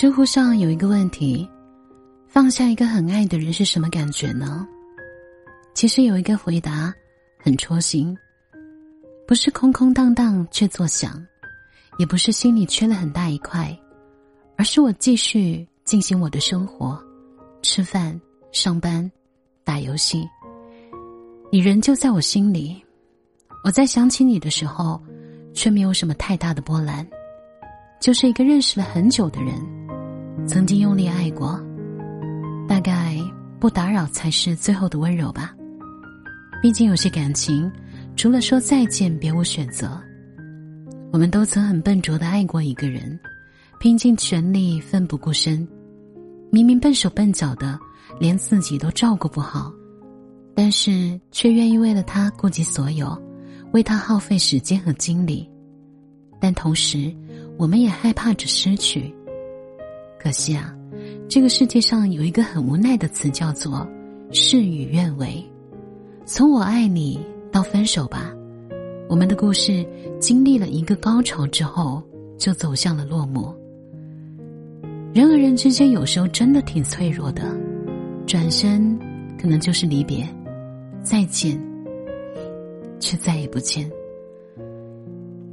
知乎上有一个问题：放下一个很爱的人是什么感觉呢？其实有一个回答很戳心，不是空空荡荡却作响，也不是心里缺了很大一块，而是我继续进行我的生活，吃饭、上班、打游戏，你仍旧在我心里。我在想起你的时候，却没有什么太大的波澜，就是一个认识了很久的人。曾经用力爱过，大概不打扰才是最后的温柔吧。毕竟有些感情，除了说再见别无选择。我们都曾很笨拙的爱过一个人，拼尽全力奋不顾身，明明笨手笨脚的，连自己都照顾不好，但是却愿意为了他顾及所有，为他耗费时间和精力。但同时，我们也害怕着失去。可惜啊，这个世界上有一个很无奈的词，叫做事与愿违。从我爱你到分手吧，我们的故事经历了一个高潮之后，就走向了落幕。人和人之间有时候真的挺脆弱的，转身可能就是离别，再见，却再也不见。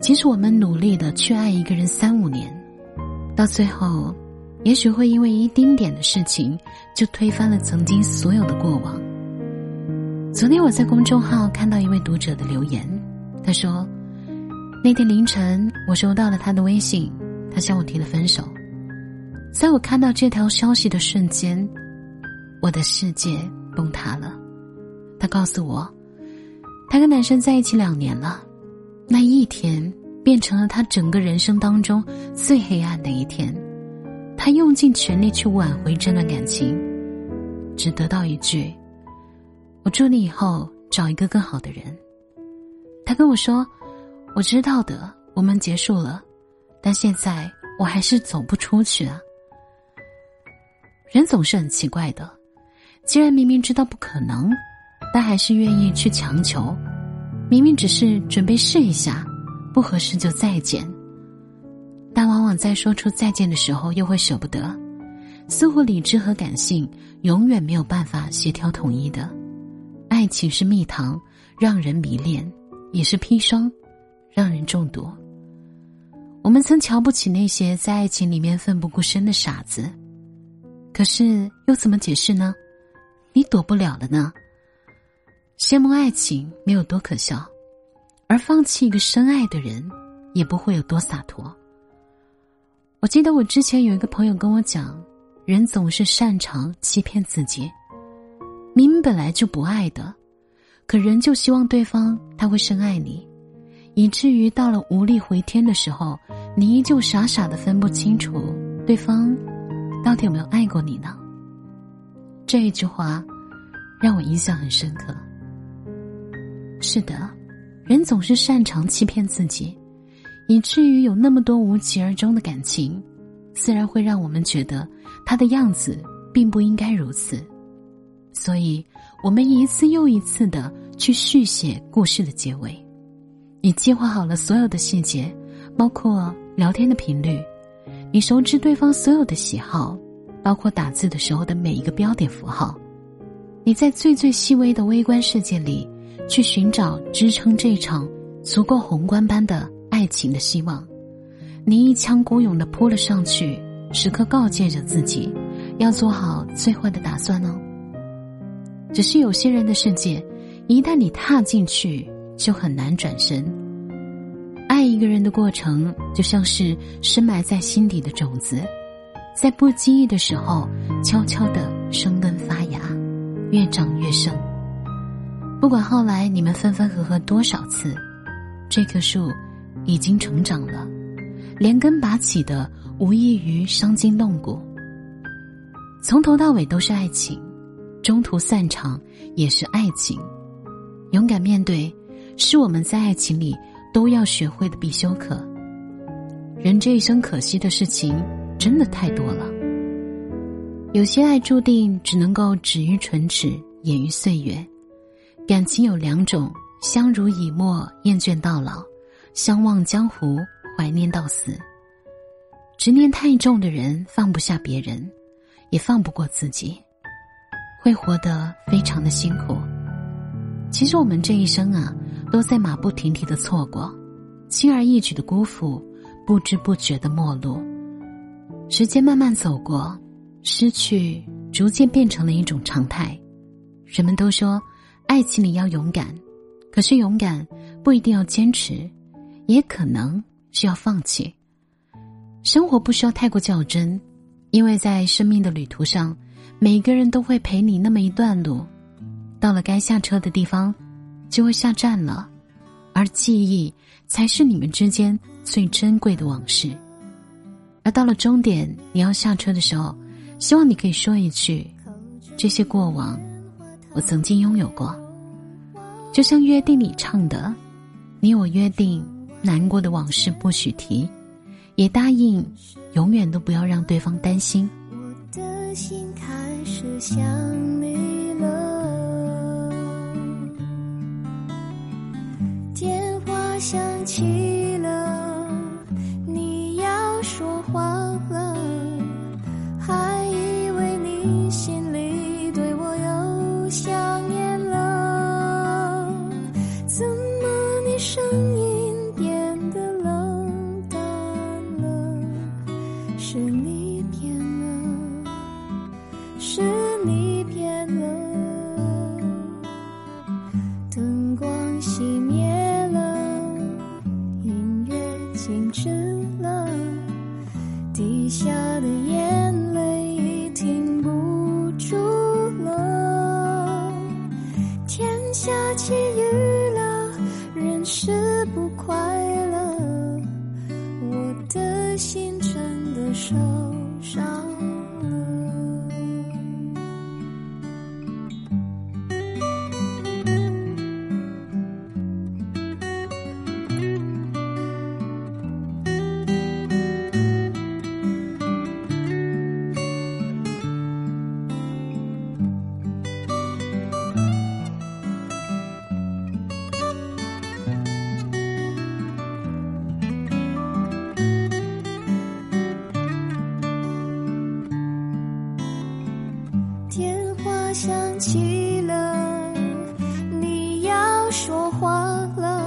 即使我们努力的去爱一个人三五年，到最后。也许会因为一丁点的事情，就推翻了曾经所有的过往。昨天我在公众号看到一位读者的留言，他说：“那天凌晨我收到了他的微信，他向我提了分手。在我看到这条消息的瞬间，我的世界崩塌了。他告诉我，他跟男生在一起两年了，那一天变成了他整个人生当中最黑暗的一天。”他用尽全力去挽回这段感情，只得到一句：“我祝你以后找一个更好的人。”他跟我说：“我知道的，我们结束了，但现在我还是走不出去啊。”人总是很奇怪的，既然明明知道不可能，但还是愿意去强求；明明只是准备试一下，不合适就再见。但往往在说出再见的时候，又会舍不得，似乎理智和感性永远没有办法协调统一的。爱情是蜜糖，让人迷恋；也是砒霜，让人中毒。我们曾瞧不起那些在爱情里面奋不顾身的傻子，可是又怎么解释呢？你躲不了了呢。羡慕爱情没有多可笑，而放弃一个深爱的人，也不会有多洒脱。我记得我之前有一个朋友跟我讲，人总是擅长欺骗自己，明明本来就不爱的，可人就希望对方他会深爱你，以至于到了无力回天的时候，你依旧傻傻的分不清楚对方到底有没有爱过你呢？这一句话让我印象很深刻。是的，人总是擅长欺骗自己。以至于有那么多无疾而终的感情，自然会让我们觉得他的样子并不应该如此，所以我们一次又一次的去续写故事的结尾。你计划好了所有的细节，包括聊天的频率，你熟知对方所有的喜好，包括打字的时候的每一个标点符号。你在最最细微的微观世界里，去寻找支撑这场足够宏观般的。爱情的希望，你一腔孤勇的扑了上去，时刻告诫着自己，要做好最坏的打算呢。只是有些人的世界，一旦你踏进去，就很难转身。爱一个人的过程，就像是深埋在心底的种子，在不经意的时候，悄悄的生根发芽，越长越盛。不管后来你们分分合合多少次，这棵树。已经成长了，连根拔起的无异于伤筋动骨。从头到尾都是爱情，中途散场也是爱情。勇敢面对，是我们在爱情里都要学会的必修课。人这一生可惜的事情真的太多了。有些爱注定只能够止于唇齿，掩于岁月。感情有两种：相濡以沫，厌倦到老。相忘江湖，怀念到死。执念太重的人，放不下别人，也放不过自己，会活得非常的辛苦。其实我们这一生啊，都在马不停蹄的错过，轻而易举的辜负，不知不觉的陌路。时间慢慢走过，失去逐渐变成了一种常态。人们都说，爱情里要勇敢，可是勇敢不一定要坚持，也可能是要放弃。生活不需要太过较真，因为在生命的旅途上，每个人都会陪你那么一段路，到了该下车的地方，就会下站了，而记忆才是你们之间最珍贵的往事。而到了终点，你要下车的时候，希望你可以说一句：“这些过往，我曾经拥有过。”就像约定里唱的：“你我约定，难过的往事不许提也答应永远都不要让对方担心。我的心开始想你了。电话响起了你要说话了。还以为你心里对我又想念了。怎么你声音快乐我的心真的受伤。想起了你要说话了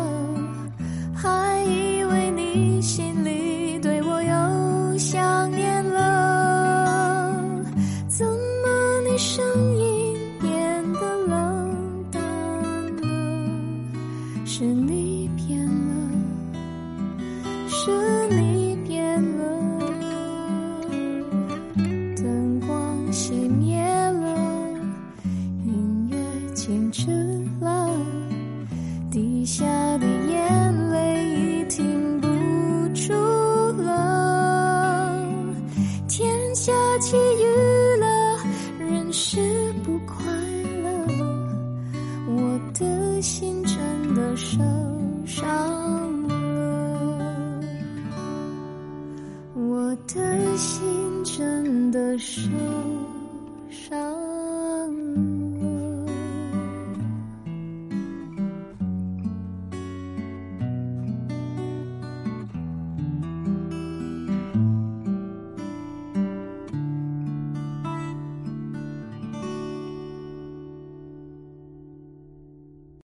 还以为你心里对我又想念了。怎么你声音变得冷淡了？是你变了？是你变了灯光熄快乐我的心真的受伤了。我的心真的受